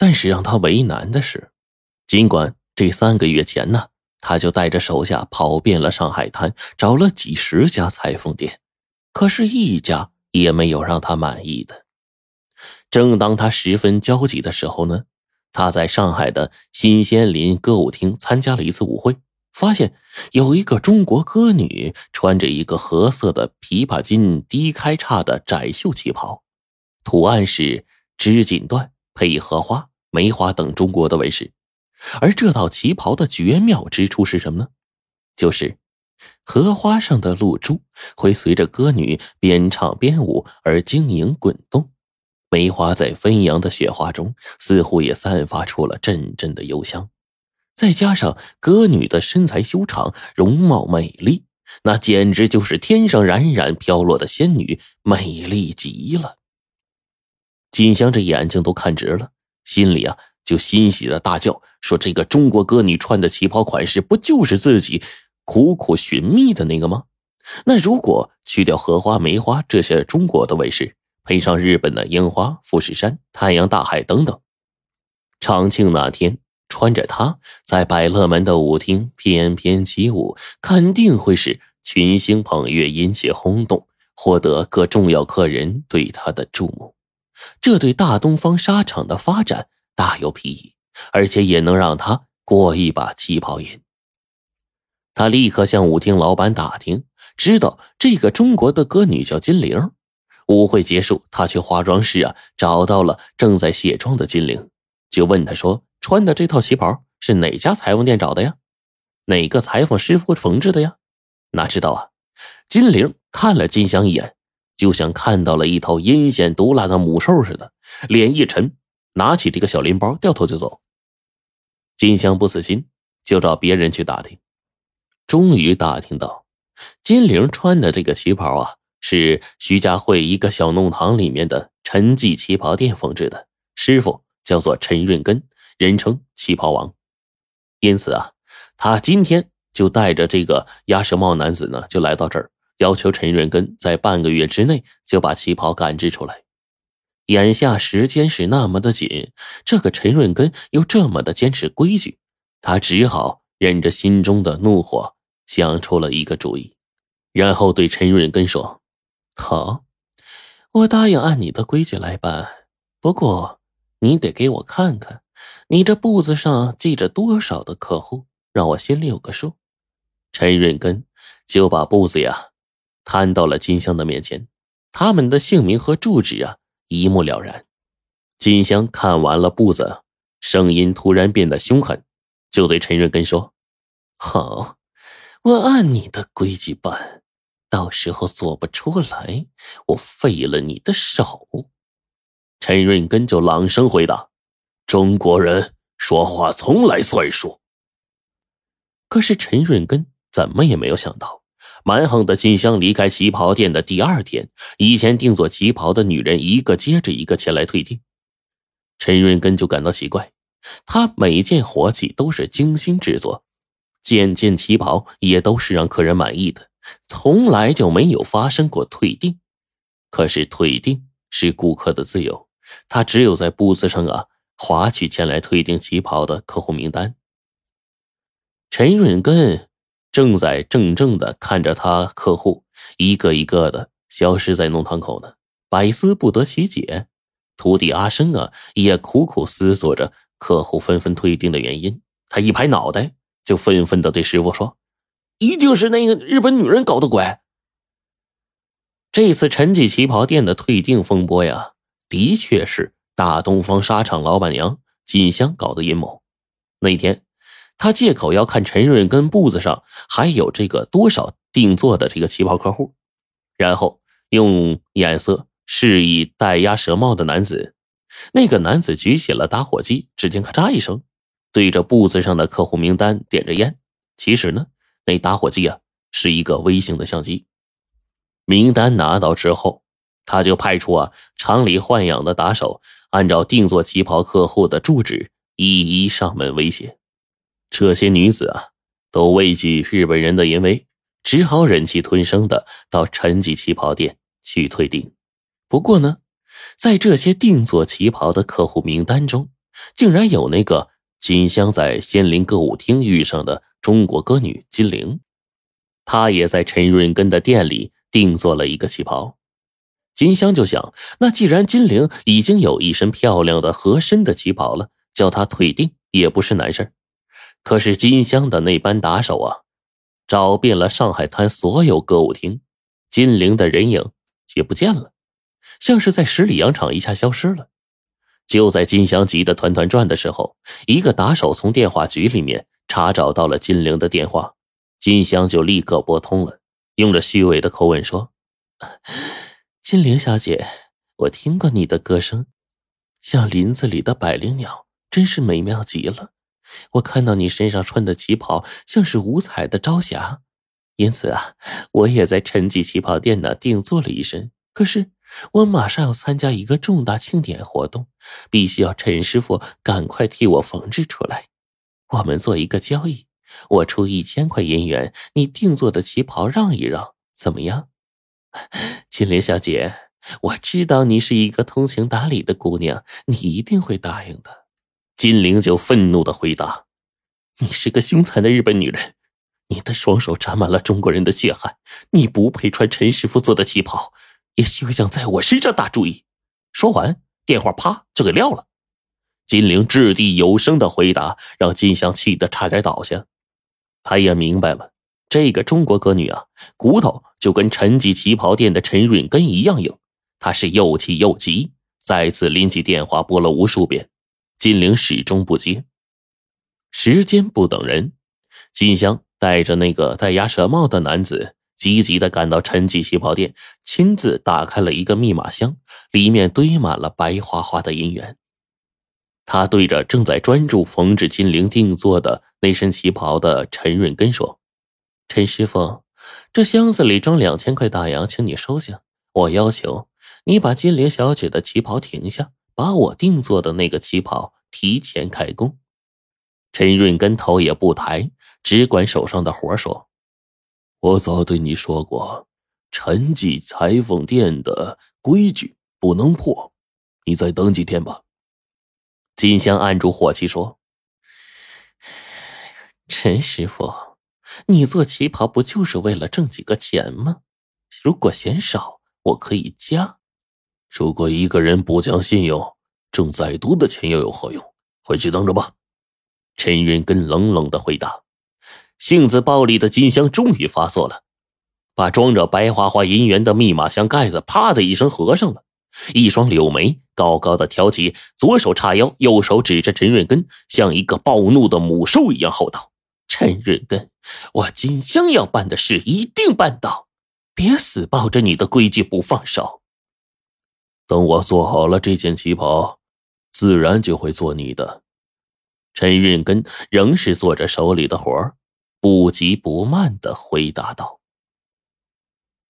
但是让他为难的是，尽管这三个月前呢，他就带着手下跑遍了上海滩，找了几十家裁缝店，可是一家也没有让他满意的。正当他十分焦急的时候呢，他在上海的新仙林歌舞厅参加了一次舞会，发现有一个中国歌女穿着一个褐色的琵琶襟低开叉的窄袖旗袍，图案是织锦缎配荷花。梅花等中国的纹饰，而这套旗袍的绝妙之处是什么呢？就是荷花上的露珠会随着歌女边唱边舞而晶莹滚动，梅花在飞扬的雪花中似乎也散发出了阵阵的幽香。再加上歌女的身材修长、容貌美丽，那简直就是天上冉冉飘落的仙女，美丽极了。金香这眼睛都看直了。心里啊，就欣喜的大叫说：“这个中国歌女穿的旗袍款式，不就是自己苦苦寻觅的那个吗？那如果去掉荷花、梅花这些中国的纹饰，配上日本的樱花、富士山、太阳、大海等等，长庆那天穿着它在百乐门的舞厅翩翩起舞，肯定会是群星捧月，引起轰动，获得各重要客人对他的注目。”这对大东方纱厂的发展大有裨益，而且也能让他过一把旗袍瘾。他立刻向舞厅老板打听，知道这个中国的歌女叫金玲。舞会结束，他去化妆室啊，找到了正在卸妆的金玲，就问他说：“穿的这套旗袍是哪家裁缝店找的呀？哪个裁缝师傅缝制的呀？”哪知道啊，金玲看了金香一眼。就像看到了一头阴险毒辣的母兽似的，脸一沉，拿起这个小拎包，掉头就走。金香不死心，就找别人去打听，终于打听到，金玲穿的这个旗袍啊，是徐家汇一个小弄堂里面的陈记旗袍店缝制的，师傅叫做陈润根，人称旗袍王。因此啊，他今天就带着这个鸭舌帽男子呢，就来到这儿。要求陈润根在半个月之内就把旗袍赶制出来。眼下时间是那么的紧，这个陈润根又这么的坚持规矩，他只好忍着心中的怒火，想出了一个主意，然后对陈润根说：“好，我答应按你的规矩来办，不过你得给我看看，你这簿子上记着多少的客户，让我心里有个数。”陈润根就把簿子呀。摊到了金香的面前，他们的姓名和住址啊一目了然。金香看完了簿子，声音突然变得凶狠，就对陈润根说：“好，我按你的规矩办，到时候做不出来，我废了你的手。”陈润根就朗声回答：“中国人说话从来算数。”可是陈润根怎么也没有想到。蛮横的金香离开旗袍店的第二天，以前定做旗袍的女人一个接着一个前来退订。陈润根就感到奇怪，他每件活计都是精心制作，件件旗袍也都是让客人满意的，从来就没有发生过退订。可是退订是顾客的自由，他只有在布子上啊划去前来退订旗袍的客户名单。陈润根。正在怔怔的看着他客户一个一个的消失在弄堂口呢，百思不得其解。徒弟阿生啊，也苦苦思索着客户纷纷退订的原因。他一拍脑袋，就愤愤的对师傅说：“一定是那个日本女人搞的鬼。”这次陈记旗袍店的退订风波呀，的确是大东方纱厂老板娘金香搞的阴谋。那一天。他借口要看陈润根布子上还有这个多少定做的这个旗袍客户，然后用眼色示意戴鸭舌帽的男子。那个男子举起了打火机，只听咔嚓一声，对着布子上的客户名单点着烟。其实呢，那打火机啊是一个微型的相机。名单拿到之后，他就派出啊厂里豢养的打手，按照定做旗袍客户的住址一一上门威胁。这些女子啊，都畏惧日本人的淫威，只好忍气吞声的到陈记旗袍店去退订。不过呢，在这些定做旗袍的客户名单中，竟然有那个金香在仙林歌舞厅遇上的中国歌女金玲，她也在陈润根的店里定做了一个旗袍。金香就想，那既然金玲已经有一身漂亮的合身的旗袍了，叫她退订也不是难事可是金香的那班打手啊，找遍了上海滩所有歌舞厅，金玲的人影也不见了，像是在十里洋场一下消失了。就在金香急得团团转的时候，一个打手从电话局里面查找到了金玲的电话，金香就立刻拨通了，用着虚伪的口吻说。金玲小姐，我听过你的歌声，像林子里的百灵鸟，真是美妙极了。我看到你身上穿的旗袍像是五彩的朝霞，因此啊，我也在陈记旗袍店呢定做了一身。可是我马上要参加一个重大庆典活动，必须要陈师傅赶快替我缝制出来。我们做一个交易，我出一千块银元，你定做的旗袍让一让，怎么样？金莲小姐，我知道你是一个通情达理的姑娘，你一定会答应的。金玲就愤怒的回答：“你是个凶残的日本女人，你的双手沾满了中国人的血汗，你不配穿陈师傅做的旗袍，也休想在我身上打主意。”说完，电话啪就给撂了。金玲掷地有声的回答，让金香气得差点倒下。他也明白了。这个中国歌女啊，骨头就跟陈记旗袍店的陈润根一样硬。他是又气又急，再次拎起电话拨了无数遍，金玲始终不接。时间不等人，金香带着那个戴鸭舌帽的男子，急急的赶到陈记旗袍店，亲自打开了一个密码箱，里面堆满了白花花的银元。他对着正在专注缝制金玲定做的那身旗袍的陈润根说。陈师傅，这箱子里装两千块大洋，请你收下。我要求你把金玲小姐的旗袍停下，把我定做的那个旗袍提前开工。陈润根头也不抬，只管手上的活说：“我早对你说过，陈记裁缝店的规矩不能破，你再等几天吧。”金香按住火气说：“陈师傅。”你做旗袍不就是为了挣几个钱吗？如果嫌少，我可以加。如果一个人不讲信用，挣再多的钱又有何用？回去等着吧。陈云根冷冷的回答。性子暴戾的金香终于发作了，把装着白花花银元的密码箱盖子啪的一声合上了，一双柳眉高高的挑起，左手叉腰，右手指着陈润根，像一个暴怒的母兽一样吼道。陈润根，我金香要办的事一定办到，别死抱着你的规矩不放手。等我做好了这件旗袍，自然就会做你的。陈运根仍是做着手里的活，不急不慢的回答道。